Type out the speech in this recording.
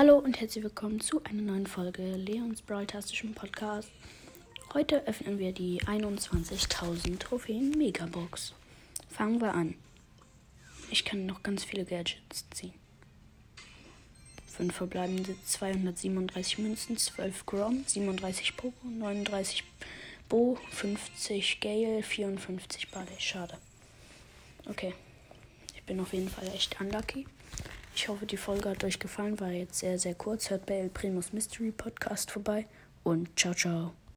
Hallo und herzlich willkommen zu einer neuen Folge Leons Brawl-tastischen Podcast. Heute öffnen wir die 21.000 Trophäen Megabox. Fangen wir an. Ich kann noch ganz viele Gadgets ziehen. 5 verbleibende 237 Münzen, 12 Grom, 37 Poco, 39 Bo, 50 Gale, 54 Barley. Schade. Okay. Ich bin auf jeden Fall echt unlucky. Ich hoffe, die Folge hat euch gefallen. War jetzt sehr, sehr kurz. Hört bei El Primus Mystery Podcast vorbei. Und ciao, ciao.